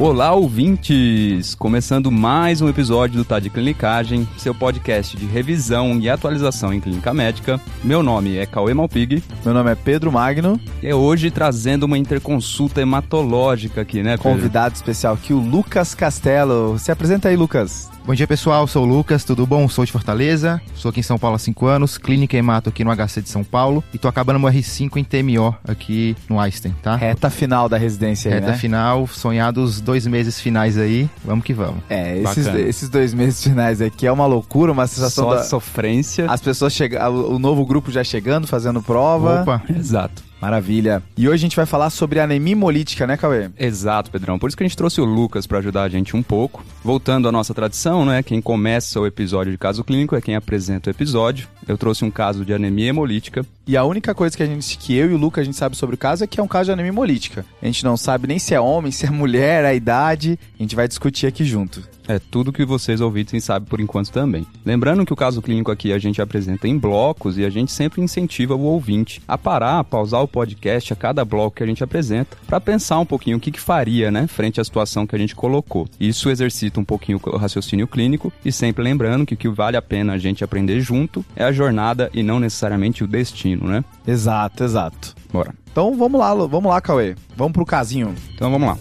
Olá, ouvintes! Começando mais um episódio do Tá de Clinicagem, seu podcast de revisão e atualização em clínica médica. Meu nome é Cauê Malpig. Meu nome é Pedro Magno. E é hoje trazendo uma interconsulta hematológica aqui, né, Pedro? Convidado especial aqui, o Lucas Castelo. Se apresenta aí, Lucas. Bom dia, pessoal. Sou o Lucas, tudo bom? Sou de Fortaleza, sou aqui em São Paulo há 5 anos, clínica hemato aqui no HC de São Paulo e tô acabando meu R5 em TMO aqui no Einstein, tá? Reta final da residência aí, Reta né? final, sonhados dois meses finais aí, vamos que vamos. É, esses, esses dois meses finais aqui é uma loucura, uma sensação Só da... sofrência. As pessoas chegam, o novo grupo já chegando, fazendo prova. Opa, exato. Maravilha. E hoje a gente vai falar sobre anemia hemolítica, né, Cauê? Exato, Pedrão. Por isso que a gente trouxe o Lucas para ajudar a gente um pouco. Voltando à nossa tradição, né? Quem começa o episódio de caso clínico é quem apresenta o episódio. Eu trouxe um caso de anemia hemolítica. E a única coisa que a gente, que eu e o Lucas a gente sabe sobre o caso é que é um caso de anemia hemolítica. A gente não sabe nem se é homem, se é mulher, a idade. A gente vai discutir aqui junto. É tudo que vocês ouvintes sabem por enquanto também. Lembrando que o caso clínico aqui a gente apresenta em blocos e a gente sempre incentiva o ouvinte a parar, a pausar o podcast a cada bloco que a gente apresenta para pensar um pouquinho o que, que faria, né, frente à situação que a gente colocou. Isso exercita um pouquinho o raciocínio clínico e sempre lembrando que o que vale a pena a gente aprender junto é a jornada e não necessariamente o destino, né? Exato, exato. Bora. Então vamos lá, vamos lá, Cauê. Vamos pro casinho. Então vamos lá.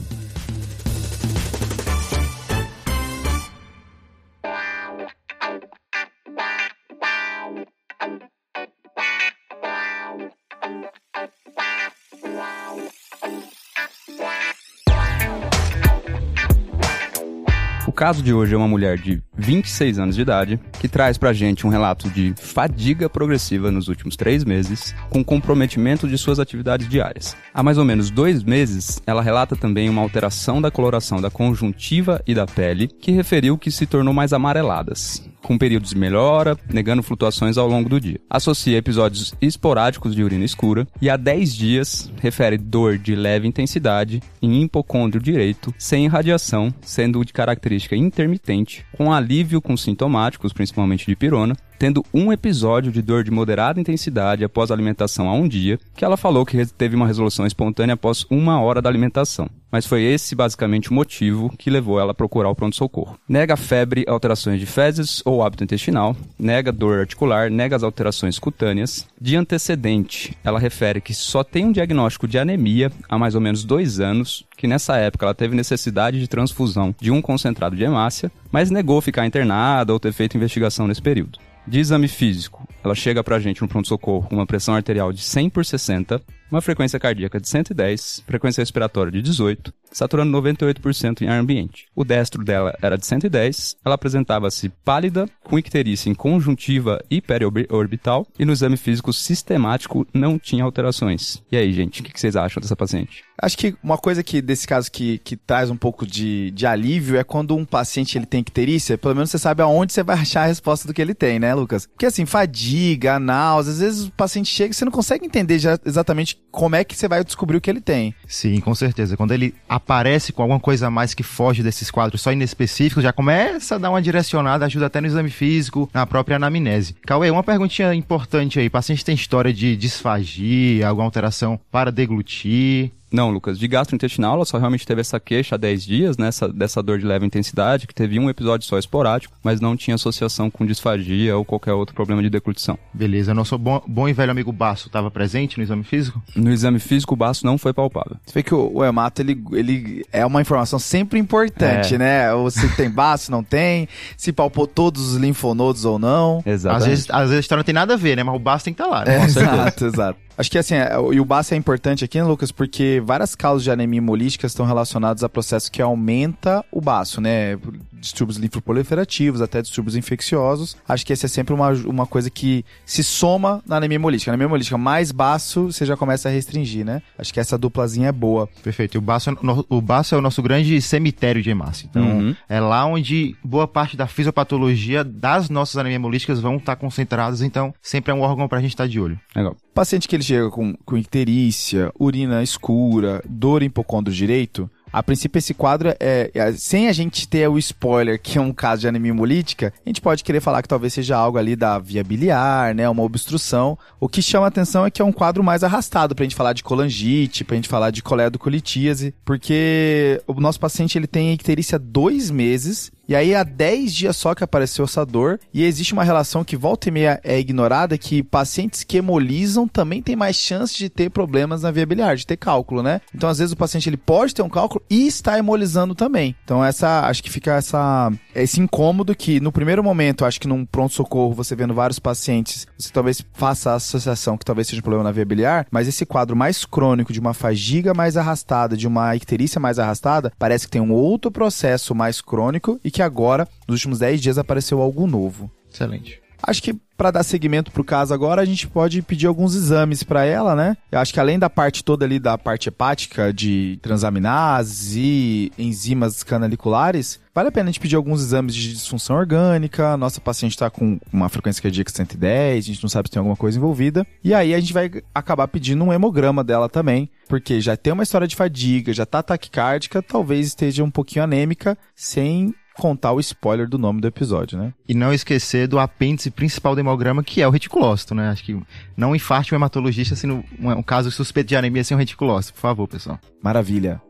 Caso de hoje é uma mulher de 26 anos de idade que traz pra gente um relato de fadiga progressiva nos últimos três meses, com comprometimento de suas atividades diárias. Há mais ou menos dois meses, ela relata também uma alteração da coloração da conjuntiva e da pele, que referiu que se tornou mais amareladas com períodos de melhora, negando flutuações ao longo do dia. Associa episódios esporádicos de urina escura e há 10 dias refere dor de leve intensidade em hipocôndrio direito, sem irradiação, sendo de característica intermitente, com alívio com sintomáticos, principalmente de pirona, tendo um episódio de dor de moderada intensidade após a alimentação há um dia, que ela falou que teve uma resolução espontânea após uma hora da alimentação. Mas foi esse basicamente o motivo que levou ela a procurar o pronto-socorro. Nega febre, alterações de fezes ou hábito intestinal, nega dor articular, nega as alterações cutâneas. De antecedente, ela refere que só tem um diagnóstico de anemia há mais ou menos dois anos, que nessa época ela teve necessidade de transfusão de um concentrado de hemácia, mas negou ficar internada ou ter feito investigação nesse período. De exame físico, ela chega pra gente no pronto-socorro com uma pressão arterial de 100 por 60, uma frequência cardíaca de 110, frequência respiratória de 18, saturando 98% em ar ambiente. O destro dela era de 110, ela apresentava-se pálida, com icterícia em conjuntiva e periorbital, e no exame físico sistemático não tinha alterações. E aí, gente, o que vocês acham dessa paciente? Acho que uma coisa que desse caso que, que traz um pouco de, de alívio é quando um paciente ele tem icterícia, pelo menos você sabe aonde você vai achar a resposta do que ele tem, né, Lucas? Porque assim, fadiga, náusea, às vezes o paciente chega e você não consegue entender já como é que você vai descobrir o que ele tem. Sim, com certeza. Quando ele aparece com alguma coisa a mais que foge desses quadros só inespecíficos, já começa a dar uma direcionada, ajuda até no exame físico, na própria anamnese. Cauê, uma perguntinha importante aí. O paciente tem história de disfagia, alguma alteração para deglutir? Não, Lucas, de gastrointestinal ela só realmente teve essa queixa há 10 dias, né, essa, dessa dor de leve intensidade, que teve um episódio só esporádico, mas não tinha associação com disfagia ou qualquer outro problema de deglutição. Beleza, nosso bom, bom e velho amigo Baço estava presente no exame físico? No exame físico o Baço não foi palpável. Você vê que o, o hemato, ele, ele é uma informação sempre importante, é. né? Ou se tem Baço, não tem, se palpou todos os linfonodos ou não. Exato. Às vezes, às vezes a história não tem nada a ver, né? Mas o Baço tem que estar tá lá, né? É, exato, exato. Acho que assim, é, e o BAS é importante aqui, né, Lucas, porque várias causas de anemia hemolítica estão relacionadas a processo que aumenta o baço, né? Distúrbios linfoproliferativos, até distúrbios infecciosos. Acho que essa é sempre uma, uma coisa que se soma na anemia hemolítica. Na anemia hemolítica mais baço, você já começa a restringir, né? Acho que essa duplazinha é boa. Perfeito. E o baço, é o baço é o nosso grande cemitério de hemácia. Então, uhum. é lá onde boa parte da fisiopatologia das nossas anemias hemolíticas vão estar concentradas. Então, sempre é um órgão pra gente estar de olho. Legal. Paciente que ele chega com, com icterícia, urina escura, dor em hipocôndrio direito, A princípio, esse quadro é, é, Sem a gente ter o spoiler que é um caso de anemia hemolítica, a gente pode querer falar que talvez seja algo ali da via biliar, né? Uma obstrução. O que chama atenção é que é um quadro mais arrastado pra gente falar de colangite, pra gente falar de coledocolitíase, porque o nosso paciente ele tem icterícia dois meses e aí há 10 dias só que apareceu essa dor e existe uma relação que volta e meia é ignorada que pacientes que hemolizam também têm mais chance de ter problemas na via de ter cálculo, né? Então às vezes o paciente ele pode ter um cálculo e está hemolizando também. Então essa, acho que fica essa esse incômodo que no primeiro momento, acho que num pronto socorro você vendo vários pacientes, você talvez faça a associação que talvez seja um problema na via biliar, mas esse quadro mais crônico de uma fadiga mais arrastada, de uma icterícia mais arrastada, parece que tem um outro processo mais crônico e que agora, nos últimos 10 dias, apareceu algo novo. Excelente. Acho que para dar seguimento pro caso agora, a gente pode pedir alguns exames para ela, né? Eu acho que além da parte toda ali da parte hepática de transaminases e enzimas canaliculares, vale a pena a gente pedir alguns exames de disfunção orgânica. Nossa paciente está com uma frequência cardíaca 110, a gente não sabe se tem alguma coisa envolvida. E aí a gente vai acabar pedindo um hemograma dela também, porque já tem uma história de fadiga, já tá taquicárdica, talvez esteja um pouquinho anêmica, sem contar o spoiler do nome do episódio, né? E não esquecer do apêndice principal do hemograma, que é o reticulócito, né? Acho que não infarte um hematologista sendo um, um caso suspeito de anemia sem um reticulócito, por favor, pessoal. Maravilha.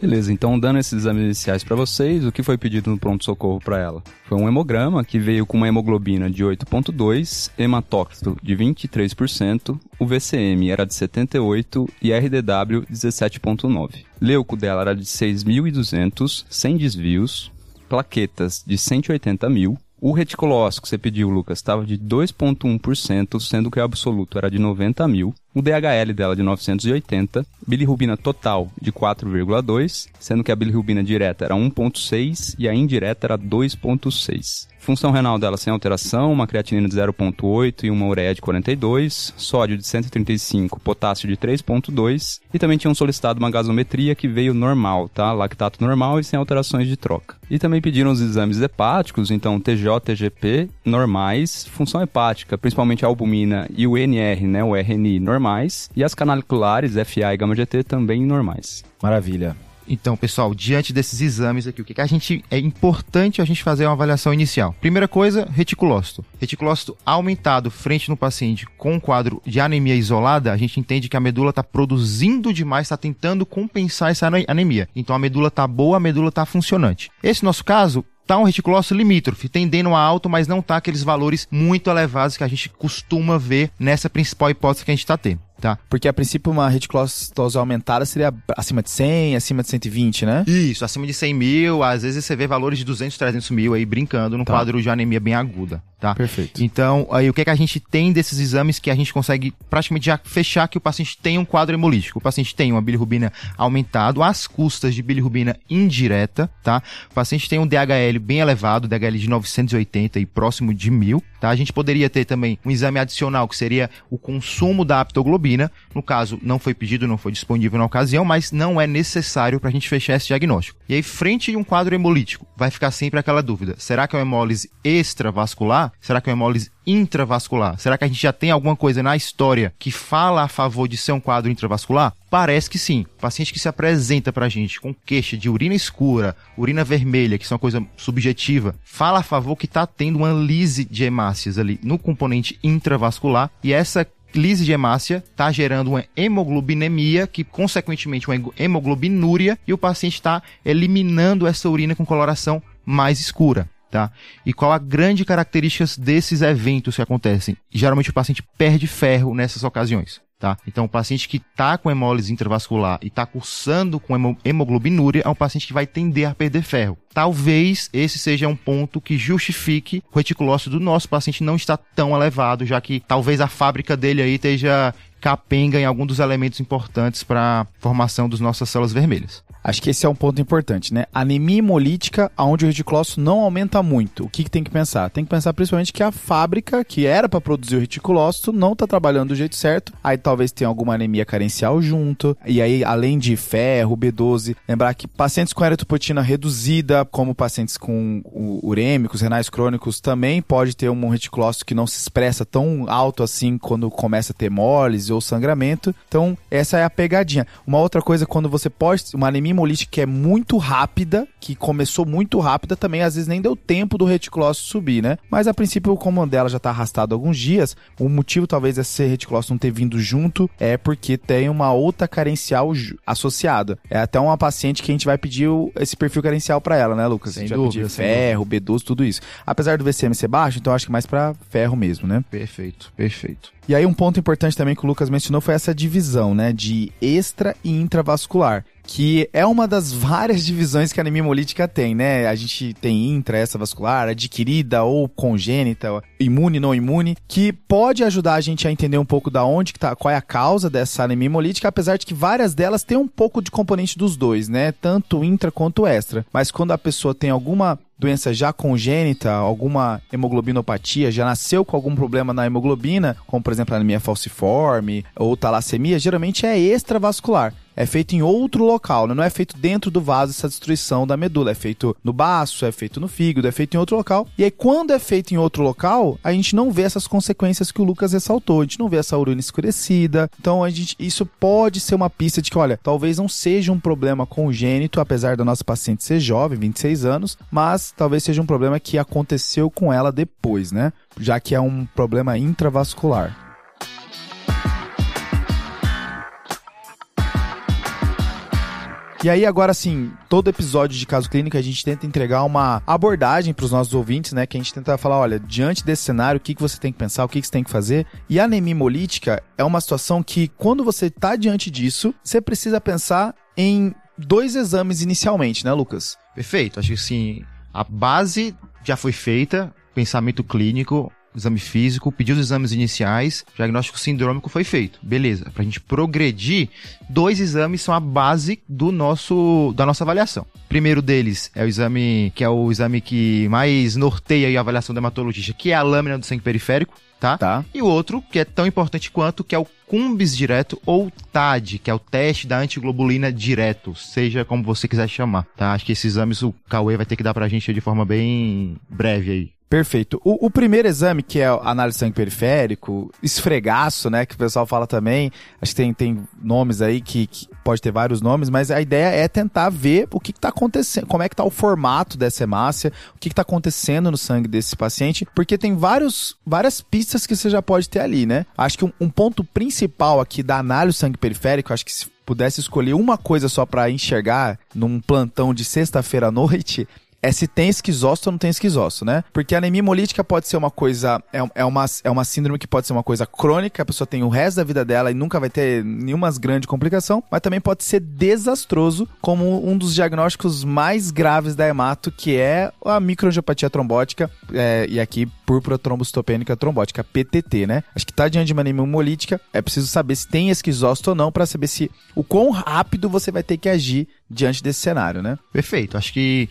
Beleza, então dando esses exames iniciais para vocês, o que foi pedido no pronto-socorro para ela? Foi um hemograma que veio com uma hemoglobina de 8.2, hematócrito de 23%, o VCM era de 78 e RDW 17.9. Leuco dela era de 6.200, sem desvios, plaquetas de 180 mil, o reticulócito que você pediu, Lucas, estava de 2,1%, sendo que o absoluto era de 90 mil. O DHL dela de 980. Bilirrubina total de 4,2, sendo que a bilirrubina direta era 1,6 e a indireta era 2,6. Função renal dela sem alteração, uma creatinina de 0,8 e uma ureia de 42, sódio de 135, potássio de 3,2 e também tinham solicitado uma gasometria que veio normal, tá? Lactato normal e sem alterações de troca. E também pediram os exames hepáticos, então TJ, TGP normais, função hepática, principalmente a albumina e o NR, né, o RNI normais, e as canaliculares, FA e gama GT também normais. Maravilha. Então, pessoal, diante desses exames aqui, o que, que a gente é importante a gente fazer uma avaliação inicial. Primeira coisa, reticulócito. Reticulócito aumentado frente no paciente com um quadro de anemia isolada, a gente entende que a medula está produzindo demais, está tentando compensar essa anemia. Então a medula está boa, a medula está funcionante. Esse nosso caso tá um reticulócito limítrofe, tendendo a alto, mas não tá aqueles valores muito elevados que a gente costuma ver nessa principal hipótese que a gente está tendo. Tá. Porque a princípio uma reticulocitose aumentada seria acima de 100, acima de 120, né? Isso, acima de 100 mil, às vezes você vê valores de 200, 300 mil aí brincando num tá. quadro de anemia bem aguda, tá? Perfeito. Então, aí o que, é que a gente tem desses exames que a gente consegue praticamente já fechar que o paciente tem um quadro hemolítico. O paciente tem uma bilirrubina aumentado às custas de bilirrubina indireta, tá? O paciente tem um DHL bem elevado, DHL de 980 e próximo de 1000, tá? A gente poderia ter também um exame adicional que seria o consumo da aptoglobina no caso, não foi pedido, não foi disponível na ocasião, mas não é necessário para a gente fechar esse diagnóstico. E aí, frente a um quadro hemolítico, vai ficar sempre aquela dúvida: será que é uma hemólise extravascular? Será que é uma hemólise intravascular? Será que a gente já tem alguma coisa na história que fala a favor de ser um quadro intravascular? Parece que sim. paciente que se apresenta pra gente com queixa de urina escura, urina vermelha, que são uma coisa subjetiva, fala a favor que tá tendo uma lise de hemácias ali no componente intravascular e essa lise de hemácia está gerando uma hemoglobinemia, que consequentemente uma hemoglobinúria, e o paciente está eliminando essa urina com coloração mais escura. Tá? E qual a grande característica desses eventos que acontecem? Geralmente o paciente perde ferro nessas ocasiões. Tá? Então, o paciente que está com hemólise intravascular e está cursando com hemoglobinúria é um paciente que vai tender a perder ferro. Talvez esse seja um ponto que justifique o reticulócito do nosso paciente não estar tão elevado, já que talvez a fábrica dele aí esteja capenga em algum dos elementos importantes para a formação das nossas células vermelhas. Acho que esse é um ponto importante, né? Anemia hemolítica, onde o reticulócito não aumenta muito. O que, que tem que pensar? Tem que pensar principalmente que a fábrica, que era para produzir o reticulócito, não tá trabalhando do jeito certo. Aí talvez tenha alguma anemia carencial junto. E aí, além de ferro, B12, lembrar que pacientes com eritropoetina reduzida, como pacientes com urêmicos, renais crônicos, também pode ter um reticulócito que não se expressa tão alto assim quando começa a ter hemólise ou sangramento. Então, essa é a pegadinha. Uma outra coisa, quando você pode. Uma anemia hemolítica que é muito rápida, que começou muito rápida, também às vezes nem deu tempo do reticulócito subir, né? Mas a princípio, como dela já está arrastado alguns dias, o motivo talvez desse reticulócito não ter vindo junto é porque tem uma outra carencial associada. É até uma paciente que a gente vai pedir esse perfil carencial para ela, né, Lucas? Sem a gente dúvida, vai pedir ferro, B12, tudo isso. Apesar do VCM ser baixo, então acho que mais para ferro mesmo, né? Perfeito, perfeito. E aí um ponto importante também que o Lucas mencionou foi essa divisão, né, de extra e intravascular que é uma das várias divisões que a anemia hemolítica tem, né? A gente tem intra, essa vascular, adquirida ou congênita, imune, não imune, que pode ajudar a gente a entender um pouco da onde que tá, qual é a causa dessa anemia hemolítica, apesar de que várias delas têm um pouco de componente dos dois, né? Tanto intra quanto extra. Mas quando a pessoa tem alguma doença já congênita, alguma hemoglobinopatia, já nasceu com algum problema na hemoglobina, como por exemplo anemia falciforme ou talassemia, geralmente é extravascular é feito em outro local, né? não é feito dentro do vaso essa destruição da medula, é feito no baço, é feito no fígado, é feito em outro local. E aí quando é feito em outro local, a gente não vê essas consequências que o Lucas ressaltou, a gente não vê essa urina escurecida. Então a gente, isso pode ser uma pista de que, olha, talvez não seja um problema congênito, apesar da nossa paciente ser jovem, 26 anos, mas talvez seja um problema que aconteceu com ela depois, né? Já que é um problema intravascular. E aí, agora, assim, todo episódio de caso clínico a gente tenta entregar uma abordagem para os nossos ouvintes, né? Que a gente tenta falar: olha, diante desse cenário, o que, que você tem que pensar, o que, que você tem que fazer. E a anemia hemolítica é uma situação que, quando você está diante disso, você precisa pensar em dois exames inicialmente, né, Lucas? Perfeito. Acho que sim. A base já foi feita, pensamento clínico, exame físico, pediu os exames iniciais, diagnóstico sindrômico foi feito. Beleza. Para a gente progredir, dois exames são a base do nosso da nossa avaliação. primeiro deles é o exame que é o exame que mais norteia a avaliação do hematologista, que é a lâmina do sangue periférico, tá? Tá. E o outro, que é tão importante quanto, que é o CUMBIS direto ou TAD, que é o teste da antiglobulina direto, seja como você quiser chamar, tá? Acho que esses exames o Cauê vai ter que dar pra gente de forma bem breve aí. Perfeito. O, o, primeiro exame, que é a análise de sangue periférico, esfregaço, né, que o pessoal fala também, acho que tem, tem nomes aí que, que pode ter vários nomes, mas a ideia é tentar ver o que está acontecendo, como é que está o formato dessa hemácia, o que está acontecendo no sangue desse paciente, porque tem vários, várias pistas que você já pode ter ali, né? Acho que um, um ponto principal aqui da análise do sangue periférico, acho que se pudesse escolher uma coisa só para enxergar num plantão de sexta-feira à noite, é se tem esquizócito ou não tem esquizócito, né? Porque a anemia hemolítica pode ser uma coisa, é, é, uma, é uma síndrome que pode ser uma coisa crônica, a pessoa tem o resto da vida dela e nunca vai ter nenhuma grande complicação, mas também pode ser desastroso, como um dos diagnósticos mais graves da hemato, que é a microangiopatia trombótica, é, e aqui púrpura trombocitopênica trombótica, PTT, né? Acho que tá diante de uma anemia hemolítica, é preciso saber se tem esquizócito ou não para saber se o quão rápido você vai ter que agir diante desse cenário, né? Perfeito. Acho que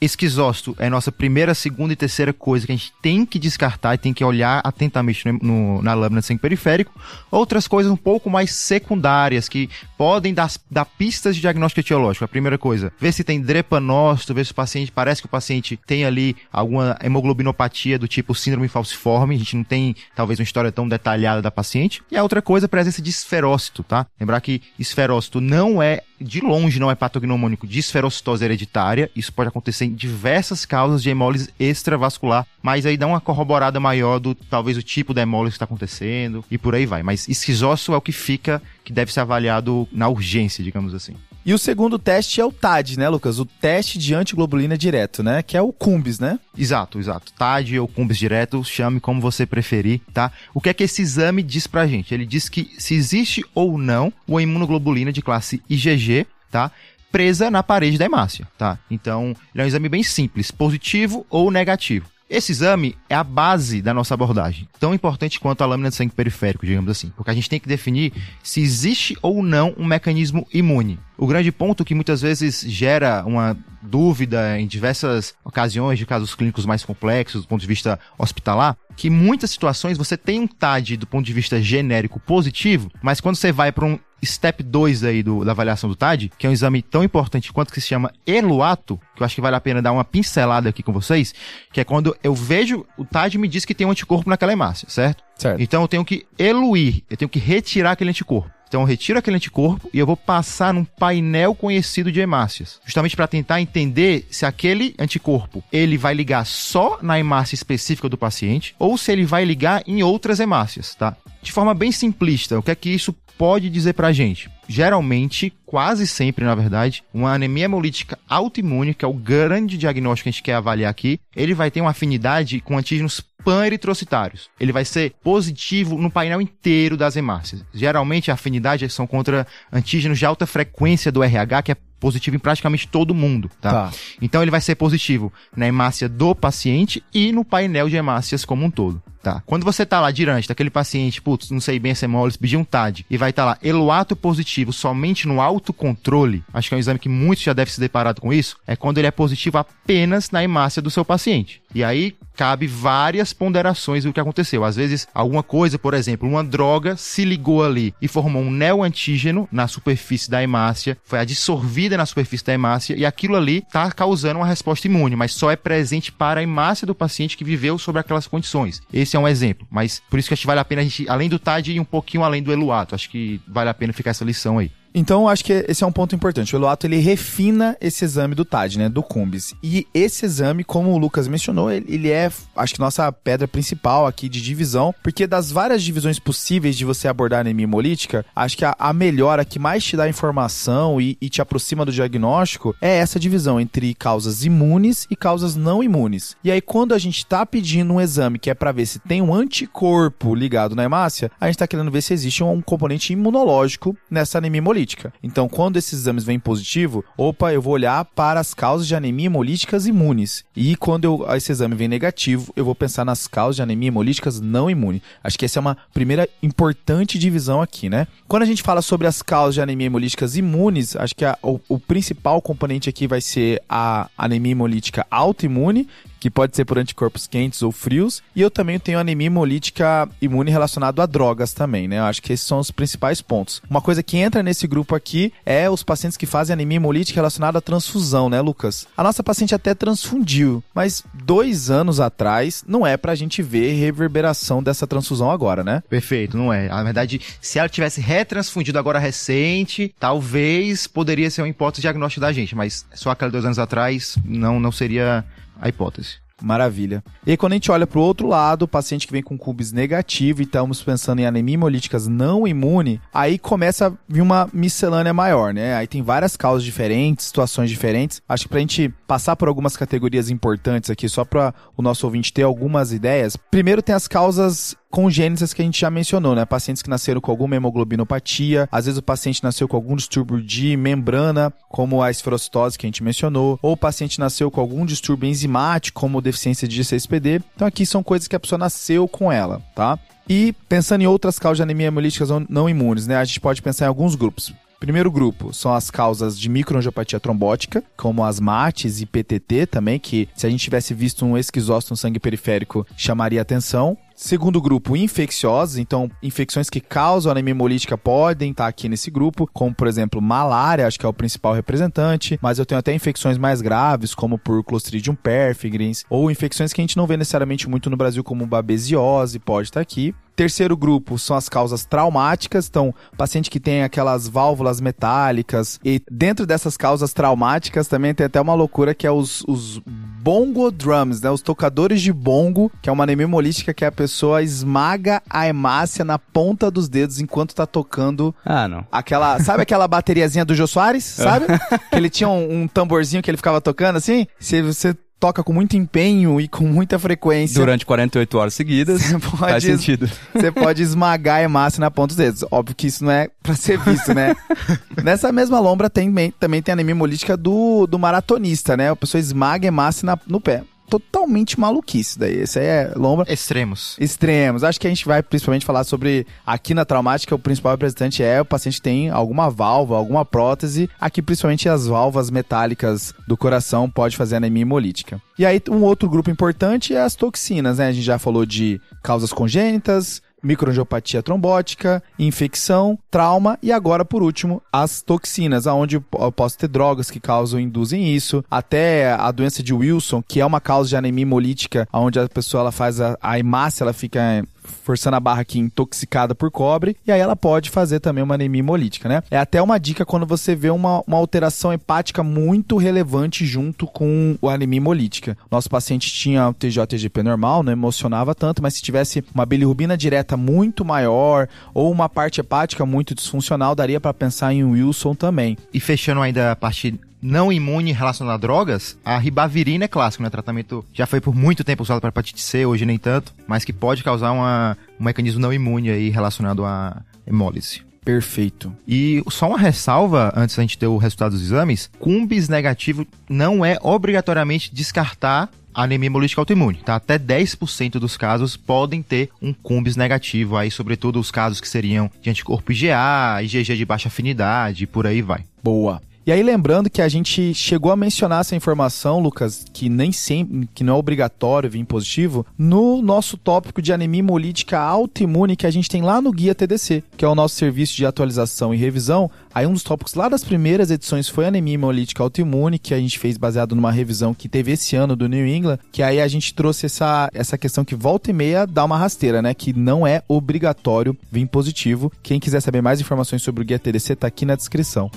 esquizócito é a nossa primeira, segunda e terceira coisa que a gente tem que descartar e tem que olhar atentamente no, no, na lâmina de sangue periférico. Outras coisas um pouco mais secundárias que podem dar, dar pistas de diagnóstico etiológico. A primeira coisa, ver se tem drepanócito, ver se o paciente, parece que o paciente tem ali alguma hemoglobinopatia do tipo síndrome falciforme. A gente não tem, talvez, uma história tão detalhada da paciente. E a outra coisa, a presença de esferócito, tá? Lembrar que esferócito não é de longe não é patognomônico de esferocitose hereditária. Isso pode acontecer em diversas causas de hemólise extravascular, mas aí dá uma corroborada maior do talvez o tipo da hemólise que está acontecendo e por aí vai. Mas esquizócio é o que fica, que deve ser avaliado na urgência, digamos assim. E o segundo teste é o TAD, né, Lucas? O teste de antiglobulina direto, né? Que é o CUMBIS, né? Exato, exato. TAD ou CUMBIS direto, chame como você preferir, tá? O que é que esse exame diz pra gente? Ele diz que se existe ou não uma imunoglobulina de classe IgG, tá? Presa na parede da hemácia, tá? Então, ele é um exame bem simples, positivo ou negativo. Esse exame é a base da nossa abordagem, tão importante quanto a lâmina de sangue periférico, digamos assim, porque a gente tem que definir se existe ou não um mecanismo imune. O grande ponto que muitas vezes gera uma dúvida em diversas ocasiões de casos clínicos mais complexos do ponto de vista hospitalar, que muitas situações você tem um TAD do ponto de vista genérico positivo, mas quando você vai para um step 2 aí do, da avaliação do TAD, que é um exame tão importante quanto que se chama ELUATO, que eu acho que vale a pena dar uma pincelada aqui com vocês, que é quando eu vejo o TAD me diz que tem um anticorpo naquela hemácia, certo? Certo. Então eu tenho que eluir, eu tenho que retirar aquele anticorpo. Então eu retiro aquele anticorpo e eu vou passar num painel conhecido de hemácias, justamente para tentar entender se aquele anticorpo ele vai ligar só na hemácia específica do paciente ou se ele vai ligar em outras hemácias, tá? De forma bem simplista, o que é que isso pode dizer pra gente? Geralmente, quase sempre, na verdade, uma anemia hemolítica autoimune, que é o grande diagnóstico que a gente quer avaliar aqui, ele vai ter uma afinidade com antígenos pan-eritrocitários. Ele vai ser positivo no painel inteiro das hemácias. Geralmente, a afinidade são contra antígenos de alta frequência do RH, que é positivo em praticamente todo mundo, tá? Tá. Então ele vai ser positivo na hemácia do paciente e no painel de hemácias como um todo. Tá. Quando você tá lá diante daquele paciente, putz, não sei bem se é mole, se pedir um TAD, e vai estar tá lá eluato positivo somente no autocontrole, acho que é um exame que muitos já devem se deparado com isso, é quando ele é positivo apenas na hemácia do seu paciente. E aí cabe várias ponderações do que aconteceu. Às vezes, alguma coisa, por exemplo, uma droga se ligou ali e formou um neoantígeno na superfície da hemácia, foi adsorvida na superfície da hemácia e aquilo ali está causando uma resposta imune, mas só é presente para a hemácia do paciente que viveu sob aquelas condições. Esse é um exemplo, mas por isso que acho que vale a pena a gente, além do TAD, ir um pouquinho além do eluato. Acho que vale a pena ficar essa lição aí. Então, acho que esse é um ponto importante. O Eluato, ele refina esse exame do TAD, né, do Cumbis. E esse exame, como o Lucas mencionou, ele, ele é, acho que nossa pedra principal aqui de divisão, porque das várias divisões possíveis de você abordar anemia hemolítica, acho que a, a melhor, a que mais te dá informação e, e te aproxima do diagnóstico, é essa divisão entre causas imunes e causas não imunes. E aí, quando a gente tá pedindo um exame que é para ver se tem um anticorpo ligado na hemácia, a gente tá querendo ver se existe um componente imunológico nessa anemia hemolítica. Então, quando esses exames vêm positivo, opa, eu vou olhar para as causas de anemia hemolíticas imunes. E quando eu, esse exame vem negativo, eu vou pensar nas causas de anemia hemolíticas não imune. Acho que essa é uma primeira importante divisão aqui, né? Quando a gente fala sobre as causas de anemia hemolíticas imunes, acho que a, o, o principal componente aqui vai ser a anemia hemolítica autoimune, que pode ser por anticorpos quentes ou frios. E eu também tenho anemia hemolítica imune relacionado a drogas também, né? Eu acho que esses são os principais pontos. Uma coisa que entra nesse grupo aqui é os pacientes que fazem anemia hemolítica relacionada à transfusão, né, Lucas? A nossa paciente até transfundiu, mas dois anos atrás não é pra gente ver reverberação dessa transfusão agora, né? Perfeito, não é. Na verdade, se ela tivesse retransfundido agora recente, talvez poderia ser uma hipótese diagnóstica da gente, mas só aquela dois anos atrás não, não seria a hipótese. Maravilha. E aí, quando a gente olha para o outro lado, paciente que vem com cubes negativo e estamos pensando em anemia hemolíticas não imune, aí começa a vir uma miscelânea maior, né? Aí tem várias causas diferentes, situações diferentes. Acho que para a gente passar por algumas categorias importantes aqui, só para o nosso ouvinte ter algumas ideias. Primeiro tem as causas congênitas que a gente já mencionou, né? Pacientes que nasceram com alguma hemoglobinopatia, às vezes o paciente nasceu com algum distúrbio de membrana, como a esferocitose que a gente mencionou, ou o paciente nasceu com algum distúrbio enzimático, como deficiência de G6PD. Então aqui são coisas que a pessoa nasceu com ela, tá? E pensando em outras causas de anemia hemolíticas não imunes, né? A gente pode pensar em alguns grupos. Primeiro grupo são as causas de microangiopatia trombótica, como as MATs e PTT também, que se a gente tivesse visto um esquizócito no sangue periférico, chamaria atenção. Segundo grupo, infecciosas. Então, infecções que causam anemia hemolítica podem estar aqui nesse grupo, como, por exemplo, malária, acho que é o principal representante. Mas eu tenho até infecções mais graves, como por Clostridium perfringens, ou infecções que a gente não vê necessariamente muito no Brasil, como babesiose, pode estar aqui. Terceiro grupo são as causas traumáticas, então, paciente que tem aquelas válvulas metálicas. E dentro dessas causas traumáticas também tem até uma loucura que é os, os bongo drums, né? Os tocadores de bongo, que é uma anemia hemolítica que a pessoa esmaga a hemácia na ponta dos dedos enquanto tá tocando. Ah, não. Aquela, sabe aquela bateriazinha do Jô Soares, sabe? que ele tinha um, um tamborzinho que ele ficava tocando assim? Se você toca com muito empenho e com muita frequência. Durante 48 horas seguidas. Pode, faz sentido. Você pode esmagar a hemácia na ponta dos dedos. Óbvio que isso não é pra ser visto, né? Nessa mesma lombra tem, também tem anemia hemolítica do, do maratonista, né? A pessoa esmaga a hemácia na, no pé. Totalmente maluquice daí. Esse aí é lombra. Extremos. Extremos. Acho que a gente vai principalmente falar sobre aqui na traumática, o principal representante é o paciente tem alguma válvula, alguma prótese. Aqui, principalmente as válvulas metálicas do coração pode fazer anemia hemolítica. E aí, um outro grupo importante é as toxinas, né? A gente já falou de causas congênitas, microangiopatia trombótica, infecção, trauma e agora, por último, as toxinas, aonde eu posso ter drogas que causam, induzem isso, até a doença de Wilson, que é uma causa de anemia hemolítica, onde a pessoa ela faz a, a hemácia, ela fica forçando a barra aqui intoxicada por cobre, e aí ela pode fazer também uma anemia hemolítica, né? É até uma dica quando você vê uma, uma alteração hepática muito relevante junto com a anemia hemolítica. Nosso paciente tinha o TJ-TGP normal, não emocionava tanto, mas se tivesse uma bilirrubina direta muito maior ou uma parte hepática muito disfuncional, daria para pensar em Wilson também. E fechando ainda a parte não imune relacionada a drogas, a ribavirina é clássico, né? Tratamento já foi por muito tempo usado para hepatite C, hoje nem tanto, mas que pode causar uma, um mecanismo não imune aí relacionado à hemólise. Perfeito. E só uma ressalva, antes da gente ter o resultado dos exames, cumbis negativo não é obrigatoriamente descartar a anemia hemolítica autoimune, tá? Até 10% dos casos podem ter um cumbis negativo, aí sobretudo os casos que seriam de anticorpo IgA, IgG de baixa afinidade, por aí vai. Boa. E aí lembrando que a gente chegou a mencionar essa informação, Lucas, que nem sempre, que não é obrigatório vir positivo, no nosso tópico de anemia hemolítica autoimune que a gente tem lá no guia TDC, que é o nosso serviço de atualização e revisão. Aí um dos tópicos lá das primeiras edições foi anemia hemolítica autoimune, que a gente fez baseado numa revisão que teve esse ano do New England, que aí a gente trouxe essa, essa questão que volta e meia dá uma rasteira, né? Que não é obrigatório vir positivo. Quem quiser saber mais informações sobre o guia TDC tá aqui na descrição.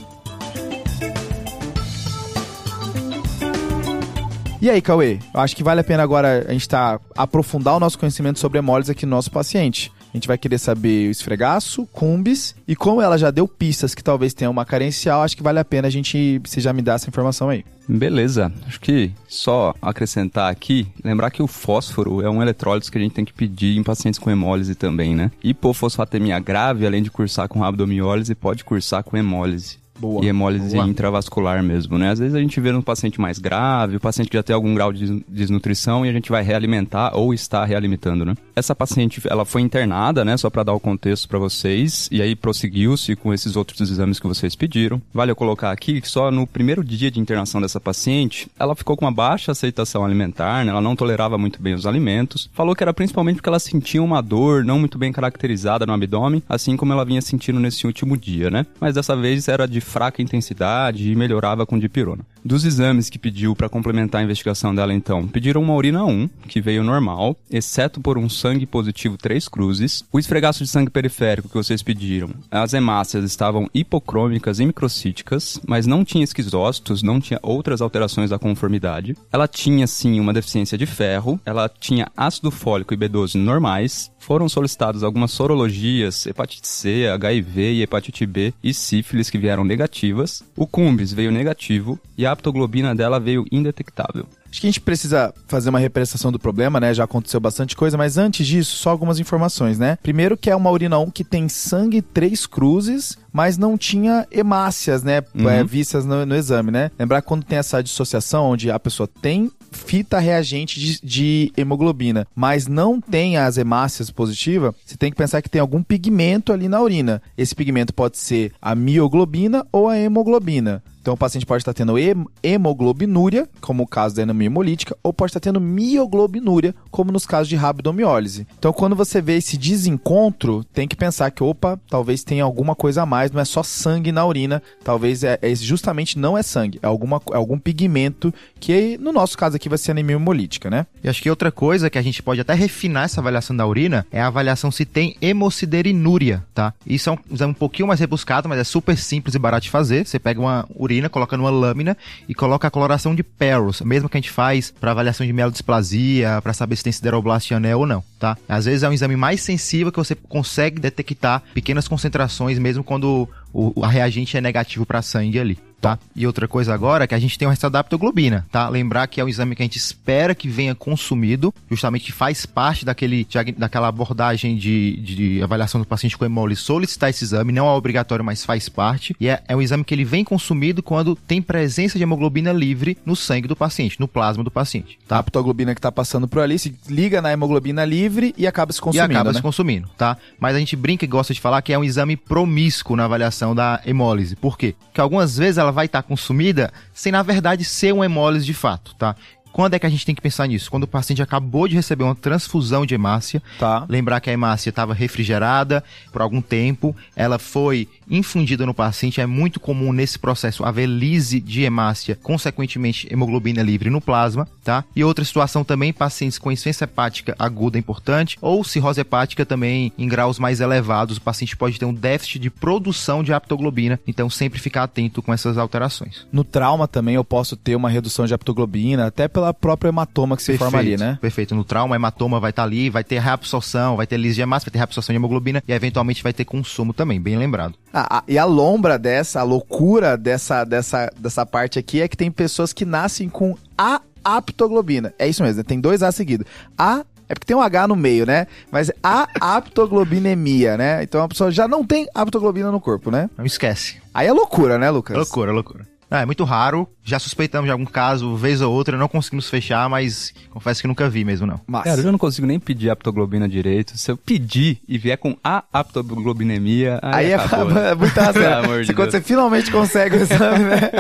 E aí, Cauê? Acho que vale a pena agora a gente tá, aprofundar o nosso conhecimento sobre hemólise aqui no nosso paciente. A gente vai querer saber o esfregaço, cumbis, e como ela já deu pistas que talvez tenha uma carencial, acho que vale a pena a gente, se já me dar essa informação aí. Beleza. Acho que só acrescentar aqui, lembrar que o fósforo é um eletrólito que a gente tem que pedir em pacientes com hemólise também, né? Hipofosfatemia grave, além de cursar com rabdomiólise, pode cursar com hemólise. Boa. E hemólise Boa. intravascular mesmo, né? Às vezes a gente vê um paciente mais grave, o paciente que já tem algum grau de des- desnutrição e a gente vai realimentar ou está realimentando, né? Essa paciente, ela foi internada, né? Só para dar o contexto para vocês, e aí prosseguiu-se com esses outros exames que vocês pediram. Vale eu colocar aqui que só no primeiro dia de internação dessa paciente, ela ficou com uma baixa aceitação alimentar, né? Ela não tolerava muito bem os alimentos. Falou que era principalmente porque ela sentia uma dor não muito bem caracterizada no abdômen, assim como ela vinha sentindo nesse último dia, né? Mas dessa vez era de fraca intensidade e melhorava com dipirona. Dos exames que pediu para complementar a investigação dela, então, pediram uma urina 1, que veio normal, exceto por um sangue positivo 3 cruzes, o esfregaço de sangue periférico que vocês pediram. As hemácias estavam hipocrômicas e microcíticas, mas não tinha esquizócitos, não tinha outras alterações da conformidade. Ela tinha, sim, uma deficiência de ferro, ela tinha ácido fólico e B12 normais, foram solicitadas algumas sorologias, hepatite C, HIV e hepatite B e sífilis que vieram negativas. O cumbis veio negativo e a aptoglobina dela veio indetectável. Acho que a gente precisa fazer uma representação do problema, né? Já aconteceu bastante coisa, mas antes disso, só algumas informações, né? Primeiro que é uma urina 1 que tem sangue três cruzes, mas não tinha hemácias, né? É, vistas no, no exame, né? Lembrar que quando tem essa dissociação, onde a pessoa tem fita reagente de, de hemoglobina, mas não tem as hemácias positivas, você tem que pensar que tem algum pigmento ali na urina. Esse pigmento pode ser a mioglobina ou a hemoglobina. Então o paciente pode estar tendo hem- hemoglobinúria, como o caso da anemia hemolítica, ou pode estar tendo mioglobinúria, como nos casos de rabdomiólise. Então quando você vê esse desencontro, tem que pensar que, opa, talvez tenha alguma coisa a mais, não é só sangue na urina, talvez é, é- justamente não é sangue, é, alguma, é algum pigmento que no nosso caso aqui vai ser anemia hemolítica, né? E acho que outra coisa que a gente pode até refinar essa avaliação da urina é a avaliação se tem hemosiderinúria, tá? Isso é um exame um pouquinho mais rebuscado, mas é super simples e barato de fazer. Você pega uma urina, coloca numa lâmina e coloca a coloração de Perros, mesmo que a gente faz para avaliação de mielodisplasia, para saber se tem sideroblaste anel ou não, tá? Às vezes é um exame mais sensível que você consegue detectar pequenas concentrações mesmo quando o, a reagente é negativo para sangue ali. Tá? E outra coisa agora é que a gente tem o resultado da aptoglobina, tá? Lembrar que é um exame que a gente espera que venha consumido, justamente faz parte daquele, daquela abordagem de, de avaliação do paciente com hemólise solicitar esse exame, não é obrigatório, mas faz parte. E é, é um exame que ele vem consumido quando tem presença de hemoglobina livre no sangue do paciente, no plasma do paciente. Tá? A aptoglobina que tá passando por ali se liga na hemoglobina livre e acaba se consumindo. E acaba né? se consumindo, tá? Mas a gente brinca e gosta de falar que é um exame promíscuo na avaliação da hemólise. Por quê? Porque algumas vezes ela vai estar tá consumida sem, na verdade, ser uma hemólise de fato, tá? Quando é que a gente tem que pensar nisso? Quando o paciente acabou de receber uma transfusão de hemácia, tá. lembrar que a hemácia estava refrigerada por algum tempo, ela foi infundida no paciente, é muito comum nesse processo haver lise de hemácia, consequentemente hemoglobina livre no plasma, tá? E outra situação também, pacientes com insuficiência hepática aguda importante ou cirrose hepática também em graus mais elevados, o paciente pode ter um déficit de produção de aptoglobina, então sempre ficar atento com essas alterações. No trauma também eu posso ter uma redução de aptoglobina, até pela própria hematoma que se perfeito, forma ali, né? Perfeito. No trauma, a hematoma vai estar tá ali, vai ter reabsorção, vai ter lise hemácia, vai ter reabsorção de hemoglobina e eventualmente vai ter consumo também, bem lembrado. Ah, e a lombra dessa, a loucura dessa, dessa, dessa parte aqui é que tem pessoas que nascem com a aptoglobina. É isso mesmo, né? tem dois A seguidos. A é porque tem um H no meio, né? Mas a aptoglobinemia, né? Então a pessoa já não tem aptoglobina no corpo, né? Não esquece. Aí é loucura, né, Lucas? É loucura, é loucura. É, é muito raro. Já suspeitamos de algum caso, vez ou outra, não conseguimos fechar, mas confesso que nunca vi mesmo, não. Mas... Cara, eu já não consigo nem pedir aptoglobina direito. Se eu pedir e vier com a aptoglobinemia, aí, aí é acabou, é, é muita razão. de quando você finalmente consegue o exame, né?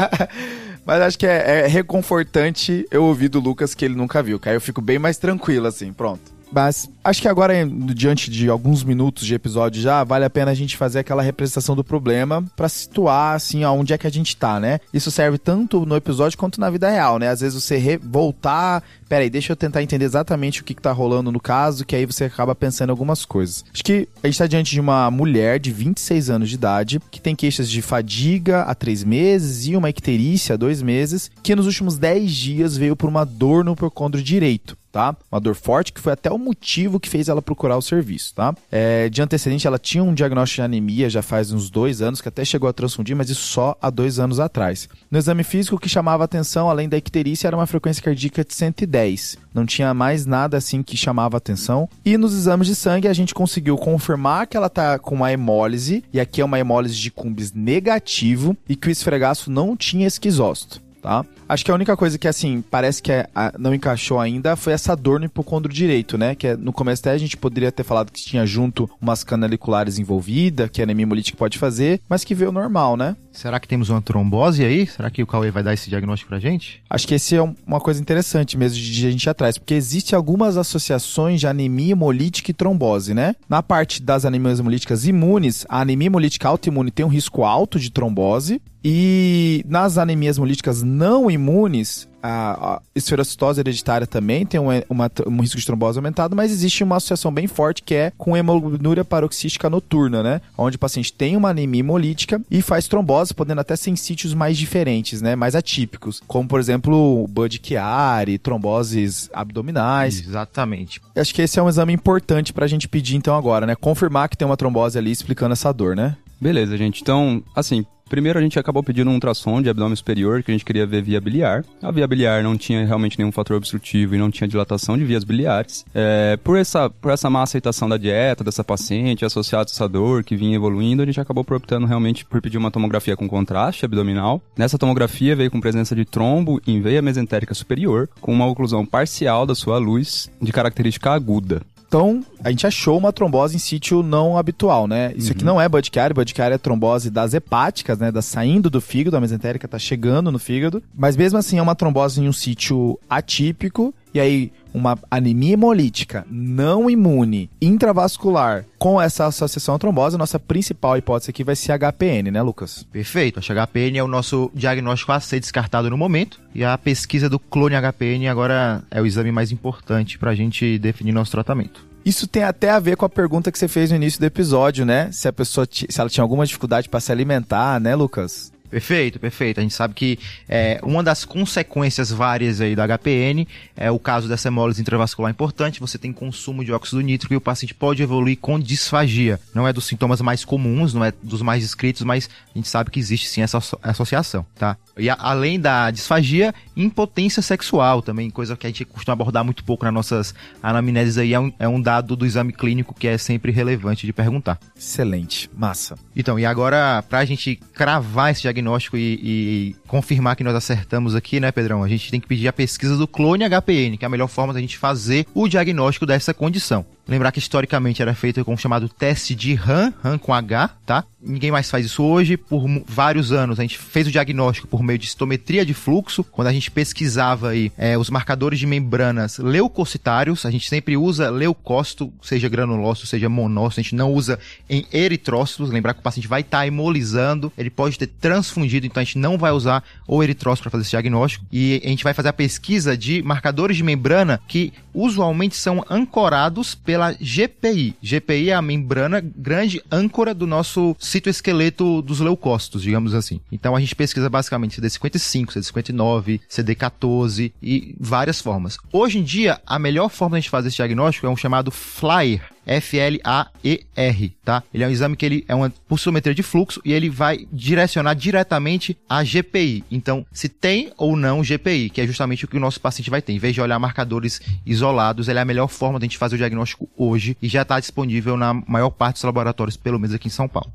Mas acho que é, é, reconfortante eu ouvir do Lucas que ele nunca viu, que aí eu fico bem mais tranquilo, assim, pronto. Mas acho que agora, diante de alguns minutos de episódio já, vale a pena a gente fazer aquela representação do problema para situar, assim, aonde é que a gente tá, né? Isso serve tanto no episódio quanto na vida real, né? Às vezes você voltar, peraí, deixa eu tentar entender exatamente o que, que tá rolando no caso, que aí você acaba pensando em algumas coisas. Acho que a gente tá diante de uma mulher de 26 anos de idade, que tem queixas de fadiga há 3 meses e uma icterícia há 2 meses, que nos últimos 10 dias veio por uma dor no hipocôndrio direito tá? Uma dor forte que foi até o motivo que fez ela procurar o serviço, tá? É, de antecedente, ela tinha um diagnóstico de anemia já faz uns dois anos, que até chegou a transfundir, mas isso só há dois anos atrás. No exame físico, o que chamava atenção, além da icterícia, era uma frequência cardíaca de 110. Não tinha mais nada assim que chamava atenção. E nos exames de sangue, a gente conseguiu confirmar que ela tá com uma hemólise, e aqui é uma hemólise de cumbis negativo, e que o esfregaço não tinha esquizócito tá? Acho que a única coisa que, assim, parece que é, a, não encaixou ainda foi essa dor no hipocondro direito, né? Que é, no começo até a gente poderia ter falado que tinha junto umas canaliculares envolvidas, que a anemia hemolítica pode fazer, mas que veio normal, né? Será que temos uma trombose aí? Será que o Cauê vai dar esse diagnóstico pra gente? Acho que esse é uma coisa interessante mesmo de a gente ir atrás, porque existem algumas associações de anemia hemolítica e trombose, né? Na parte das anemias hemolíticas imunes, a anemia hemolítica autoimune tem um risco alto de trombose, e nas anemias hemolíticas não imunes, a, a esferocitose hereditária também tem uma, uma, um risco de trombose aumentado, mas existe uma associação bem forte que é com hemoglobinúria paroxística noturna, né? Onde o paciente tem uma anemia hemolítica e faz trombose, podendo até ser em sítios mais diferentes, né? Mais atípicos, como por exemplo Bud Chiari, tromboses abdominais. Exatamente. Acho que esse é um exame importante pra gente pedir então agora, né? Confirmar que tem uma trombose ali explicando essa dor, né? Beleza, gente. Então, assim, Primeiro a gente acabou pedindo um ultrassom de abdômen superior, que a gente queria ver via biliar. A via biliar não tinha realmente nenhum fator obstrutivo e não tinha dilatação de vias biliares. É, por, essa, por essa má aceitação da dieta dessa paciente, associada a essa dor que vinha evoluindo, a gente acabou optando realmente por pedir uma tomografia com contraste abdominal. Nessa tomografia veio com presença de trombo em veia mesentérica superior, com uma oclusão parcial da sua luz de característica aguda. Então, a gente achou uma trombose em sítio não habitual, né? Isso uhum. aqui não é Budcari, Budcari é trombose das hepáticas, né? Da saindo do fígado, a mesentérica tá chegando no fígado. Mas mesmo assim é uma trombose em um sítio atípico. E aí, uma anemia hemolítica não imune intravascular com essa associação à trombose, nossa principal hipótese aqui vai ser HPN, né, Lucas? Perfeito. A HPN é o nosso diagnóstico a ser descartado no momento e a pesquisa do clone HPN agora é o exame mais importante para a gente definir nosso tratamento. Isso tem até a ver com a pergunta que você fez no início do episódio, né? Se a pessoa se ela tinha alguma dificuldade para se alimentar, né, Lucas? Perfeito, perfeito. A gente sabe que é, uma das consequências várias aí da HPN é o caso dessa hemólise intravascular importante. Você tem consumo de óxido nítrico e o paciente pode evoluir com disfagia. Não é dos sintomas mais comuns, não é dos mais descritos, mas a gente sabe que existe sim essa associação, tá? E a, além da disfagia, impotência sexual também, coisa que a gente costuma abordar muito pouco nas nossas anamneses aí, é um, é um dado do exame clínico que é sempre relevante de perguntar. Excelente, massa. Então, e agora, pra gente cravar esse diagnóstico e, e, confirmar que nós acertamos aqui, né, Pedrão? A gente tem que pedir a pesquisa do clone HPN, que é a melhor forma da gente fazer o diagnóstico dessa condição. Lembrar que historicamente era feito com o chamado teste de RAM, RAM com H, tá? Ninguém mais faz isso hoje. Por vários anos a gente fez o diagnóstico por meio de citometria de fluxo. Quando a gente pesquisava aí é, os marcadores de membranas leucocitários, a gente sempre usa leucócito, seja granulócito, seja monócito. A gente não usa em eritrócitos. Lembrar que o paciente vai estar tá hemolizando, ele pode ter transfundido, então a gente não vai usar o eritrócito para fazer esse diagnóstico. E a gente vai fazer a pesquisa de marcadores de membrana que usualmente são ancorados pela GPI. GPI é a membrana grande âncora do nosso citoesqueleto dos leucócitos, digamos assim. Então a gente pesquisa basicamente CD55, CD59, CD14 e várias formas. Hoje em dia, a melhor forma de a gente fazer esse diagnóstico é um chamado FLAIR, F-L-A-E-R, tá? Ele é um exame que ele é uma pulsometria de fluxo e ele vai direcionar diretamente a GPI. Então, se tem ou não GPI, que é justamente o que o nosso paciente vai ter. Em vez de olhar marcadores isolados, ele é a melhor forma de a gente fazer o diagnóstico hoje e já está disponível na maior parte dos laboratórios, pelo menos aqui em São Paulo.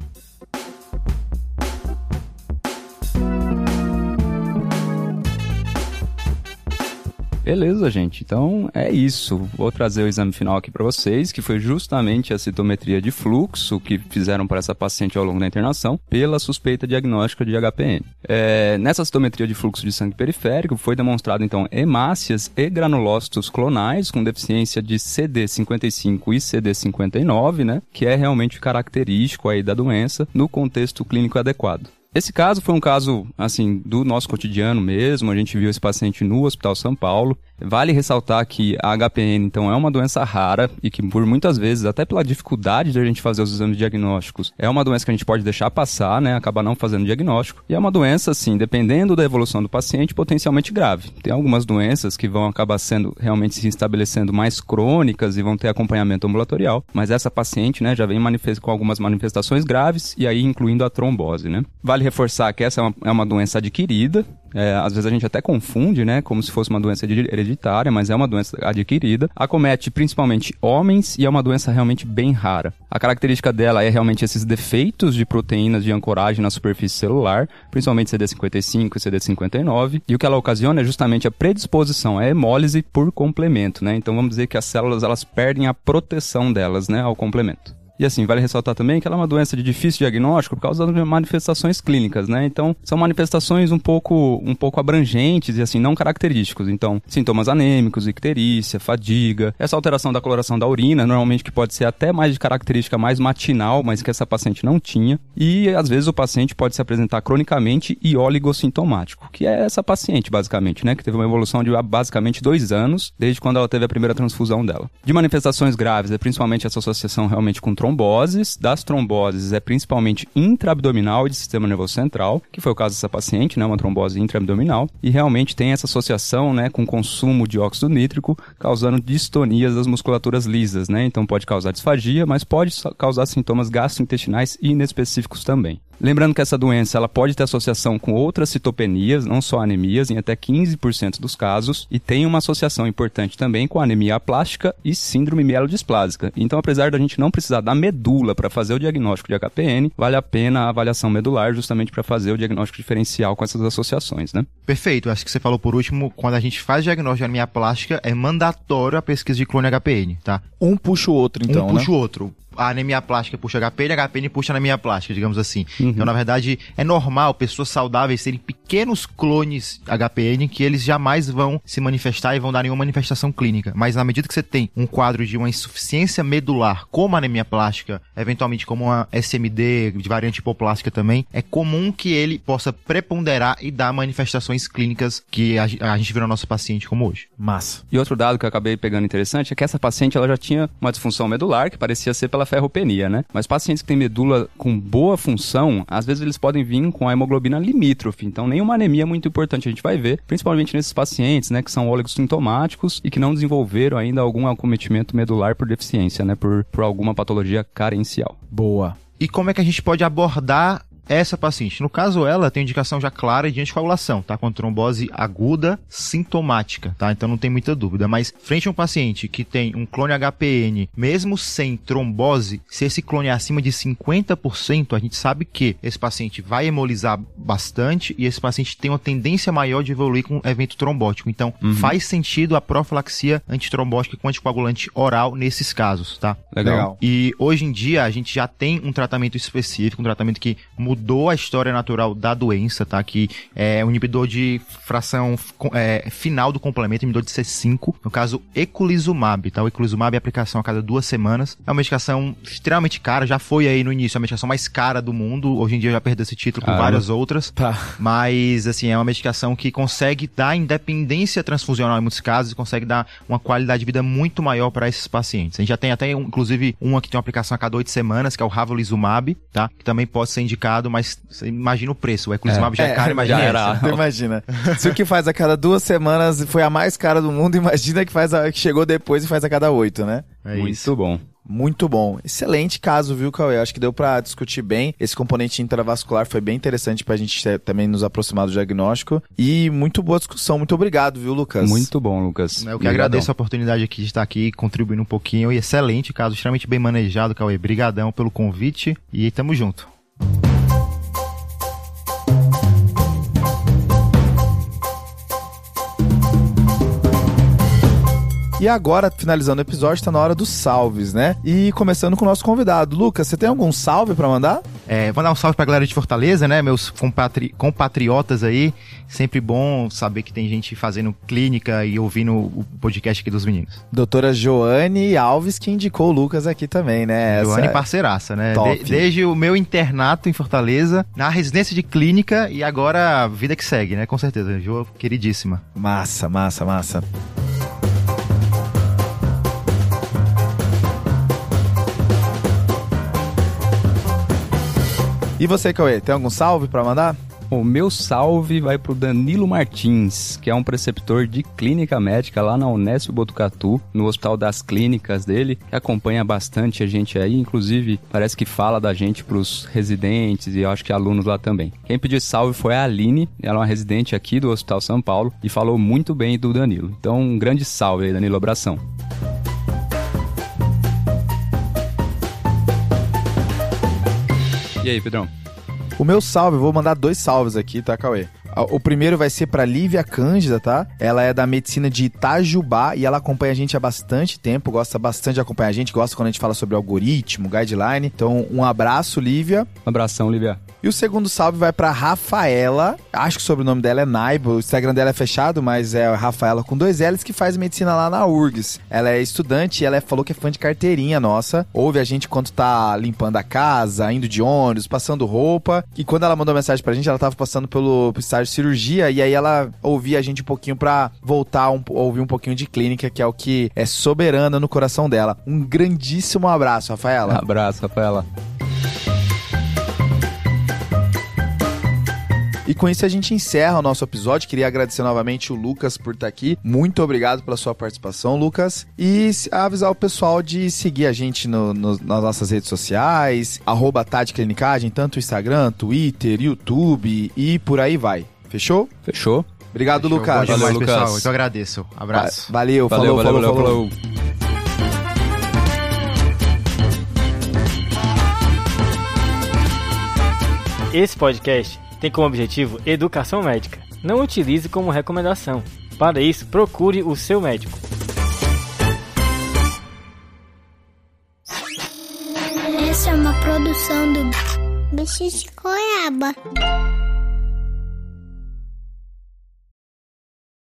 Beleza, gente. Então é isso. Vou trazer o exame final aqui para vocês, que foi justamente a citometria de fluxo que fizeram para essa paciente ao longo da internação pela suspeita diagnóstica de HPN. É, nessa citometria de fluxo de sangue periférico foi demonstrado então hemácias e granulócitos clonais com deficiência de CD55 e CD59, né, que é realmente característico aí da doença no contexto clínico adequado. Esse caso foi um caso, assim, do nosso cotidiano mesmo. A gente viu esse paciente no Hospital São Paulo. Vale ressaltar que a HPN, então, é uma doença rara e que, por muitas vezes, até pela dificuldade de a gente fazer os exames diagnósticos, é uma doença que a gente pode deixar passar, né? Acabar não fazendo diagnóstico. E é uma doença, assim, dependendo da evolução do paciente, potencialmente grave. Tem algumas doenças que vão acabar sendo realmente se estabelecendo mais crônicas e vão ter acompanhamento ambulatorial. Mas essa paciente, né, já vem com algumas manifestações graves e aí incluindo a trombose, né? Vale reforçar que essa é uma, é uma doença adquirida, é, às vezes a gente até confunde, né, como se fosse uma doença hereditária, mas é uma doença adquirida. Acomete principalmente homens e é uma doença realmente bem rara. A característica dela é realmente esses defeitos de proteínas de ancoragem na superfície celular, principalmente CD55 e CD59, e o que ela ocasiona é justamente a predisposição à hemólise por complemento, né? Então vamos dizer que as células elas perdem a proteção delas, né, ao complemento. E assim, vale ressaltar também que ela é uma doença de difícil diagnóstico por causa das manifestações clínicas, né? Então, são manifestações um pouco, um pouco abrangentes e assim, não característicos. Então, sintomas anêmicos, icterícia, fadiga, essa alteração da coloração da urina, normalmente que pode ser até mais de característica mais matinal, mas que essa paciente não tinha. E às vezes o paciente pode se apresentar cronicamente e oligossintomático, que é essa paciente, basicamente, né? Que teve uma evolução de basicamente dois anos, desde quando ela teve a primeira transfusão dela. De manifestações graves, é principalmente essa associação realmente com tromboses. Das tromboses é principalmente intraabdominal e de sistema nervoso central, que foi o caso dessa paciente, né, uma trombose intraabdominal, e realmente tem essa associação, né, com consumo de óxido nítrico, causando distonias das musculaturas lisas, né? Então pode causar disfagia, mas pode causar sintomas gastrointestinais inespecíficos também. Lembrando que essa doença ela pode ter associação com outras citopenias, não só anemias, em até 15% dos casos, e tem uma associação importante também com anemia plástica e síndrome mielodisplásica. Então, apesar da gente não precisar da medula para fazer o diagnóstico de HPN, vale a pena a avaliação medular justamente para fazer o diagnóstico diferencial com essas associações, né? Perfeito. Acho que você falou por último, quando a gente faz o diagnóstico de anemia plástica, é mandatório a pesquisa de clone HPN, tá? Um puxa o outro, então, Um puxa né? o outro a anemia plástica puxa HPN, a HPN puxa anemia plástica, digamos assim. Uhum. Então, na verdade, é normal pessoas saudáveis terem pequenos clones HPN que eles jamais vão se manifestar e vão dar nenhuma manifestação clínica. Mas na medida que você tem um quadro de uma insuficiência medular, como a anemia plástica, eventualmente como uma SMD de variante hipoplástica também, é comum que ele possa preponderar e dar manifestações clínicas que a, a gente no nosso paciente como hoje. Massa. E outro dado que eu acabei pegando interessante é que essa paciente ela já tinha uma disfunção medular que parecia ser pela aquela ferropenia, né? Mas pacientes que têm medula com boa função, às vezes eles podem vir com a hemoglobina limítrofe, então nenhuma anemia é muito importante a gente vai ver, principalmente nesses pacientes, né, que são oligossintomáticos e que não desenvolveram ainda algum acometimento medular por deficiência, né, por, por alguma patologia carencial. Boa. E como é que a gente pode abordar essa paciente. No caso, ela tem indicação já clara de anticoagulação, tá? Com trombose aguda sintomática, tá? Então não tem muita dúvida. Mas frente a um paciente que tem um clone HPN, mesmo sem trombose, se esse clone é acima de 50%, a gente sabe que esse paciente vai hemolizar bastante e esse paciente tem uma tendência maior de evoluir com evento trombótico. Então uhum. faz sentido a profilaxia antitrombótica com anticoagulante oral nesses casos, tá? Legal. E hoje em dia a gente já tem um tratamento específico, um tratamento que muda mudou a história natural da doença, tá? Que é um inibidor de fração é, final do complemento, inibidor de C5, no caso eculizumab, tá? O eculizumab é aplicação a cada duas semanas. É uma medicação extremamente cara, já foi aí no início a medicação mais cara do mundo, hoje em dia já perdeu esse título por várias outras. Tá. Mas, assim, é uma medicação que consegue dar independência transfusional em muitos casos e consegue dar uma qualidade de vida muito maior para esses pacientes. A gente já tem até, inclusive, uma que tem uma aplicação a cada oito semanas, que é o Ravulizumab, tá? Que também pode ser indicado mas você imagina o preço. O Eculizumab é, já é caro, imagina. Já era. imagina. Se o que faz a cada duas semanas foi a mais cara do mundo, imagina que faz a, que chegou depois e faz a cada oito, né? É Muito isso. bom. Muito bom. Excelente caso, viu, Cauê? Acho que deu para discutir bem. Esse componente intravascular foi bem interessante pra gente ter, também nos aproximar do diagnóstico. E muito boa discussão. Muito obrigado, viu, Lucas? Muito bom, Lucas. Eu que Obrigadão. agradeço a oportunidade aqui de estar aqui contribuindo um pouquinho. E excelente caso, extremamente bem manejado, Cauê. Brigadão pelo convite e tamo junto. E agora, finalizando o episódio, está na hora dos salves, né? E começando com o nosso convidado. Lucas, você tem algum salve para mandar? É, vou dar um salve pra galera de Fortaleza, né? Meus compatri compatriotas aí. Sempre bom saber que tem gente fazendo clínica e ouvindo o podcast aqui dos meninos. Doutora Joane Alves, que indicou o Lucas aqui também, né? Essa... Joane parceiraça, né? De desde o meu internato em Fortaleza, na residência de clínica e agora a vida que segue, né? Com certeza. Jo, queridíssima. Massa, massa, massa. E você, Cauê, tem algum salve para mandar? O meu salve vai pro Danilo Martins, que é um preceptor de clínica médica lá na Unesp Botucatu, no Hospital das Clínicas dele, que acompanha bastante a gente aí, inclusive parece que fala da gente pros residentes e eu acho que alunos lá também. Quem pediu salve foi a Aline, ela é uma residente aqui do Hospital São Paulo e falou muito bem do Danilo. Então, um grande salve aí, Danilo, abração. E aí, Pedrão? O meu salve, vou mandar dois salves aqui, tá, Cauê? O primeiro vai ser para Lívia Cândida, tá? Ela é da medicina de Itajubá e ela acompanha a gente há bastante tempo, gosta bastante de acompanhar a gente, gosta quando a gente fala sobre algoritmo, guideline. Então, um abraço, Lívia. Um abração, Lívia. E o segundo salve vai para Rafaela. Acho que o sobrenome dela é Naibo. O Instagram dela é fechado, mas é Rafaela com dois L's que faz medicina lá na URGS. Ela é estudante e ela é, falou que é fã de carteirinha nossa. Ouve a gente quando tá limpando a casa, indo de ônibus, passando roupa. E quando ela mandou mensagem pra gente, ela tava passando pelo estágio de cirurgia e aí ela ouvia a gente um pouquinho pra voltar um, ouvir um pouquinho de clínica, que é o que é soberana no coração dela. Um grandíssimo abraço, Rafaela. Abraço, Rafaela. E com isso a gente encerra o nosso episódio. Queria agradecer novamente o Lucas por estar aqui. Muito obrigado pela sua participação, Lucas. E avisar o pessoal de seguir a gente no, no, nas nossas redes sociais, arroba Clinicagem, tanto Instagram, Twitter, YouTube e por aí vai. Fechou? Fechou. Obrigado, Fechou. Lucas. Valeu, Lucas. pessoal. Eu agradeço. Abraço. Valeu, valeu, falou, valeu, falou, valeu, falou. falou. Esse podcast tem como objetivo educação médica. Não utilize como recomendação. Para isso, procure o seu médico. Essa é uma produção do Bicho de Goiaba.